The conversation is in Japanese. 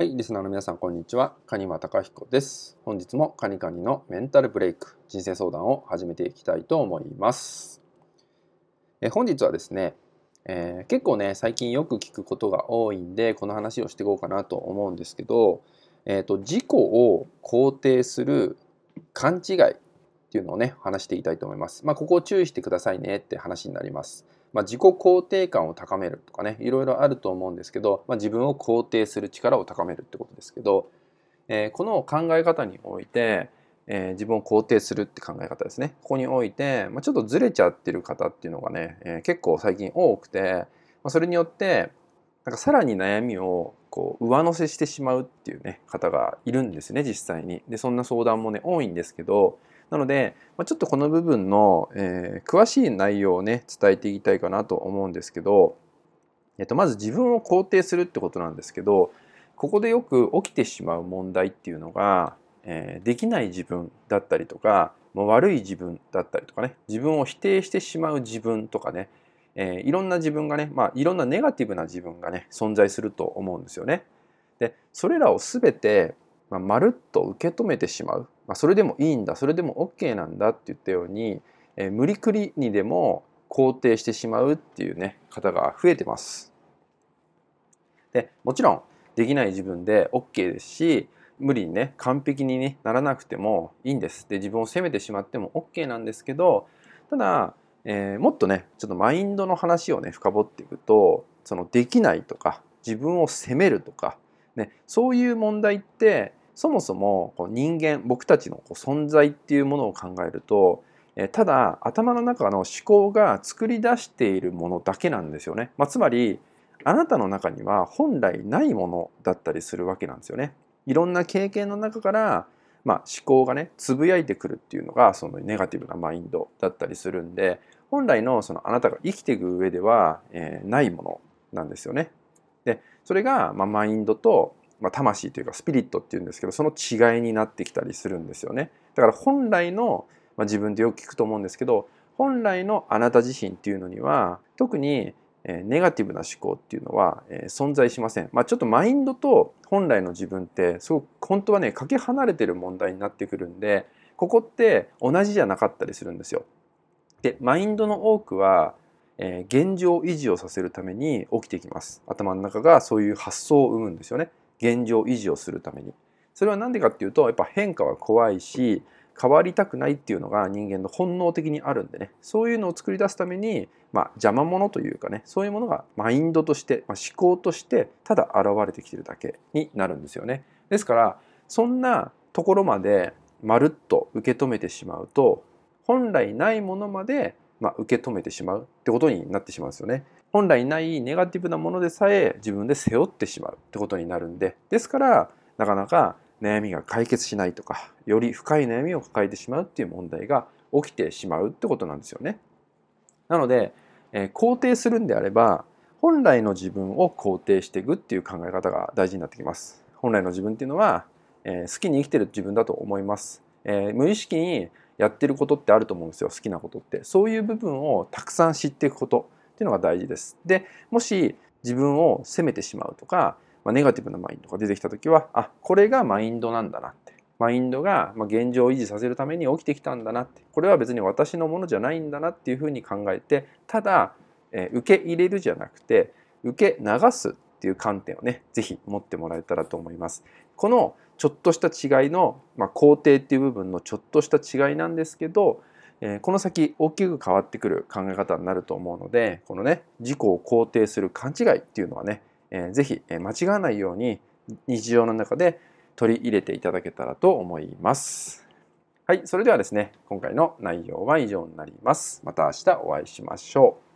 はい、リスナーの皆さん、こんにちは。カニマタ彦です。本日もカニカニのメンタルブレイク、人生相談を始めていきたいと思います。え本日はですね、えー、結構ね、最近よく聞くことが多いんで、この話をしていこうかなと思うんですけど、えーと、自己を肯定する勘違いっていうのをね、話していきたいと思います。まあ、ここを注意してくださいねって話になります。まあ、自己肯定感を高めるとかねいろいろあると思うんですけど、まあ、自分を肯定する力を高めるってことですけど、えー、この考え方において、えー、自分を肯定するって考え方ですねここにおいて、まあ、ちょっとずれちゃってる方っていうのがね、えー、結構最近多くて、まあ、それによってなんかさらに悩みをこう上乗せしてしまうっていうね方がいるんですね実際に。でそんな相談もね多いんですけどなので、まあ、ちょっとこの部分の、えー、詳しい内容をね伝えていきたいかなと思うんですけど、えっと、まず自分を肯定するってことなんですけどここでよく起きてしまう問題っていうのが、えー、できない自分だったりとかもう悪い自分だったりとかね自分を否定してしまう自分とかね、えー、いろんな自分がね、まあ、いろんなネガティブな自分がね存在すると思うんですよね。でそれらを全てまあ、まるっと受け止めてしまう、まあ、それでもいいんだそれでも OK なんだって言ったように、えー、無理くりにでも肯定してしまうっていうね方が増えてます。でもちろんできない自分で OK ですし無理にね完璧に、ね、ならなくてもいいんです。で自分を責めてしまっても OK なんですけどただ、えー、もっとねちょっとマインドの話をね深掘っていくとそのできないとか自分を責めるとか、ね、そういう問題ってそもそもこう人間僕たちのこう存在っていうものを考えるとただ頭の中の思考が作り出しているものだけなんですよね。まあ、つまりあなたの中には本来ないものだったりするわけなんですよね。いろんな経験の中から、まあ、思考がねつぶやいてくるっていうのがそのネガティブなマインドだったりするんで本来のそのあなたが生きていく上では、えー、ないものなんですよね。でそれが、まあ、マインドとまあ、魂というかスピリットっていうんですけどその違いになってきたりするんですよね。だから本来の、まあ、自分でよく聞くと思うんですけど本来のあなた自身っていうのには特にネガティブな思考っていうのは存在しません。まあ、ちょっとマインドと本来の自分ってすごく本当はねかけ離れてる問題になってくるんでここって同じじゃなかったりするんですよ。でマインドの多くは現状維持をさせるために起きてきます。頭の中がそういう発想を生むんですよね。現状維持をするためにそれは何でかっていうとやっぱ変化は怖いし変わりたくないっていうのが人間の本能的にあるんでねそういうのを作り出すために、まあ、邪魔者というかねそういうものがマインドとして、まあ、思考としてただ現れてきてるだけになるんですよね。ですからそんなところまでまるっと受け止めてしまうと本来ないものまで、まあ、受け止めてしまうってことになってしまうんですよね。本来ないネガティブなものでさえ自分で背負ってしまうってことになるんでですからなかなか悩みが解決しないとかより深い悩みを抱えてしまうっていう問題が起きてしまうってことなんですよね。なので、えー、肯定するんであれば本来の自分を肯定していくっていう考え方が大事になってきます。本来の自分っていうのは、えー、好きに生きてる自分だと思います。えー、無意識にやってることってあると思うんですよ好きなことってそういう部分をたくさん知っていくことっていうのが大事です。でもし自分を責めてしまうとか、まあ、ネガティブなマインドが出てきた時はあこれがマインドなんだなってマインドが現状を維持させるために起きてきたんだなってこれは別に私のものじゃないんだなっていうふうに考えてただ、え、受け入れるじゃなくて受け流すっていう観点をね是非持ってもらえたらと思います。このちょっとした違いの、まあ、肯定っていう部分のちょっとした違いなんですけどえこの先大きく変わってくる考え方になると思うのでこのね自己を肯定する勘違いっていうのはね、えー、ぜひ間違わないように日常の中で取り入れていただけたらと思います。はい、それではですね今回の内容は以上になります。また明日お会いしましょう。